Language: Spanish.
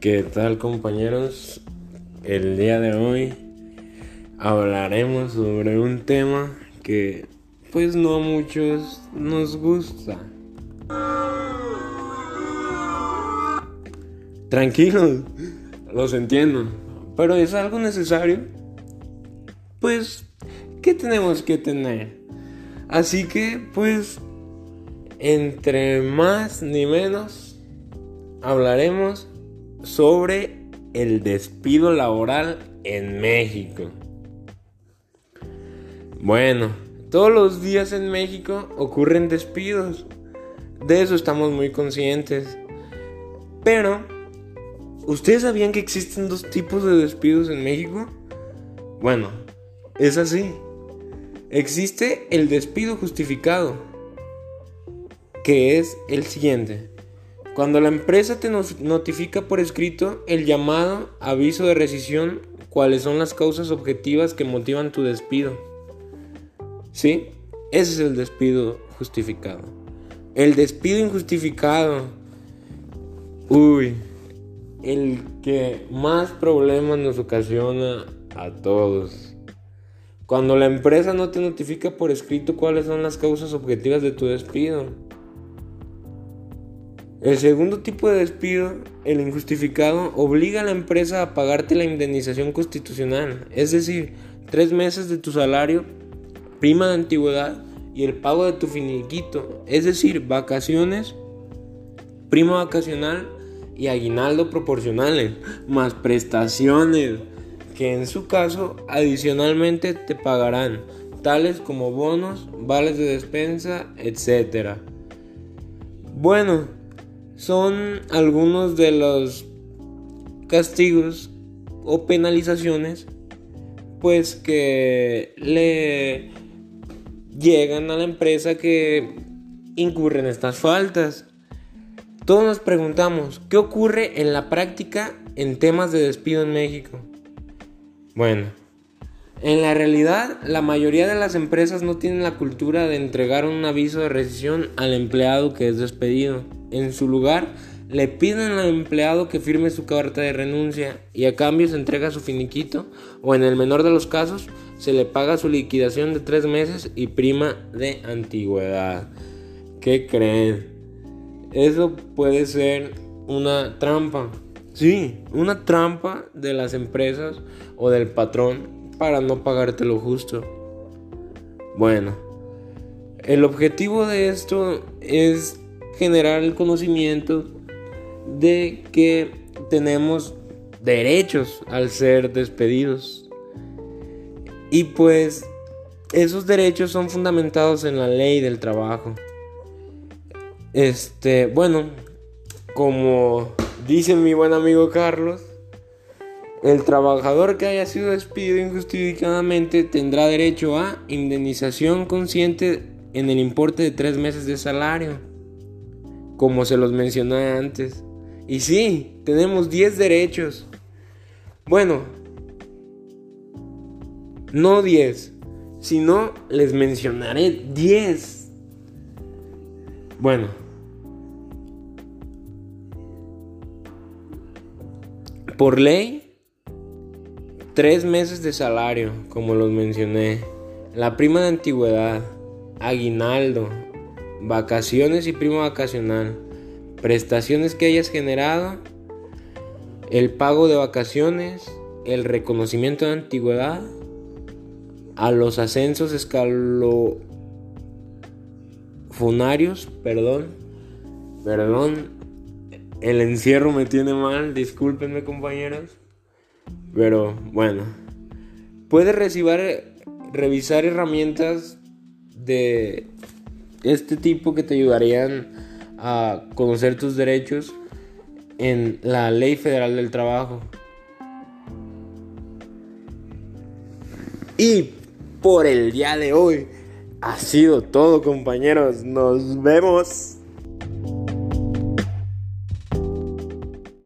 ¿Qué tal compañeros? El día de hoy hablaremos sobre un tema que pues no a muchos nos gusta. Tranquilos, los entiendo, pero es algo necesario. Pues, ¿qué tenemos que tener? Así que, pues, entre más ni menos, hablaremos sobre el despido laboral en México. Bueno, todos los días en México ocurren despidos. De eso estamos muy conscientes. Pero, ¿ustedes sabían que existen dos tipos de despidos en México? Bueno, es así. Existe el despido justificado, que es el siguiente. Cuando la empresa te notifica por escrito el llamado aviso de rescisión, cuáles son las causas objetivas que motivan tu despido. ¿Sí? Ese es el despido justificado. El despido injustificado. Uy, el que más problemas nos ocasiona a todos. Cuando la empresa no te notifica por escrito cuáles son las causas objetivas de tu despido. El segundo tipo de despido, el injustificado, obliga a la empresa a pagarte la indemnización constitucional, es decir, tres meses de tu salario, prima de antigüedad y el pago de tu finiquito, es decir, vacaciones, prima vacacional y aguinaldo proporcionales, más prestaciones que en su caso adicionalmente te pagarán, tales como bonos, vales de despensa, etc. Bueno, son algunos de los castigos o penalizaciones pues que le llegan a la empresa que incurren estas faltas. Todos nos preguntamos, ¿qué ocurre en la práctica en temas de despido en México? Bueno, en la realidad la mayoría de las empresas no tienen la cultura de entregar un aviso de rescisión al empleado que es despedido. En su lugar, le piden al empleado que firme su carta de renuncia y a cambio se entrega su finiquito o en el menor de los casos se le paga su liquidación de tres meses y prima de antigüedad. ¿Qué creen? Eso puede ser una trampa. Sí, una trampa de las empresas o del patrón para no pagarte lo justo. Bueno, el objetivo de esto es generar el conocimiento de que tenemos derechos al ser despedidos. Y pues esos derechos son fundamentados en la ley del trabajo. Este, bueno, como Dice mi buen amigo Carlos, el trabajador que haya sido despedido injustificadamente tendrá derecho a indemnización consciente en el importe de tres meses de salario, como se los mencioné antes. Y sí, tenemos 10 derechos. Bueno, no 10, sino les mencionaré 10. Bueno. Por ley, tres meses de salario, como los mencioné, la prima de antigüedad, aguinaldo, vacaciones y prima vacacional, prestaciones que hayas generado, el pago de vacaciones, el reconocimiento de antigüedad, a los ascensos escalofonarios, perdón, perdón, el encierro me tiene mal, discúlpenme compañeros. Pero bueno, puedes revisar herramientas de este tipo que te ayudarían a conocer tus derechos en la Ley Federal del Trabajo. Y por el día de hoy ha sido todo compañeros. Nos vemos.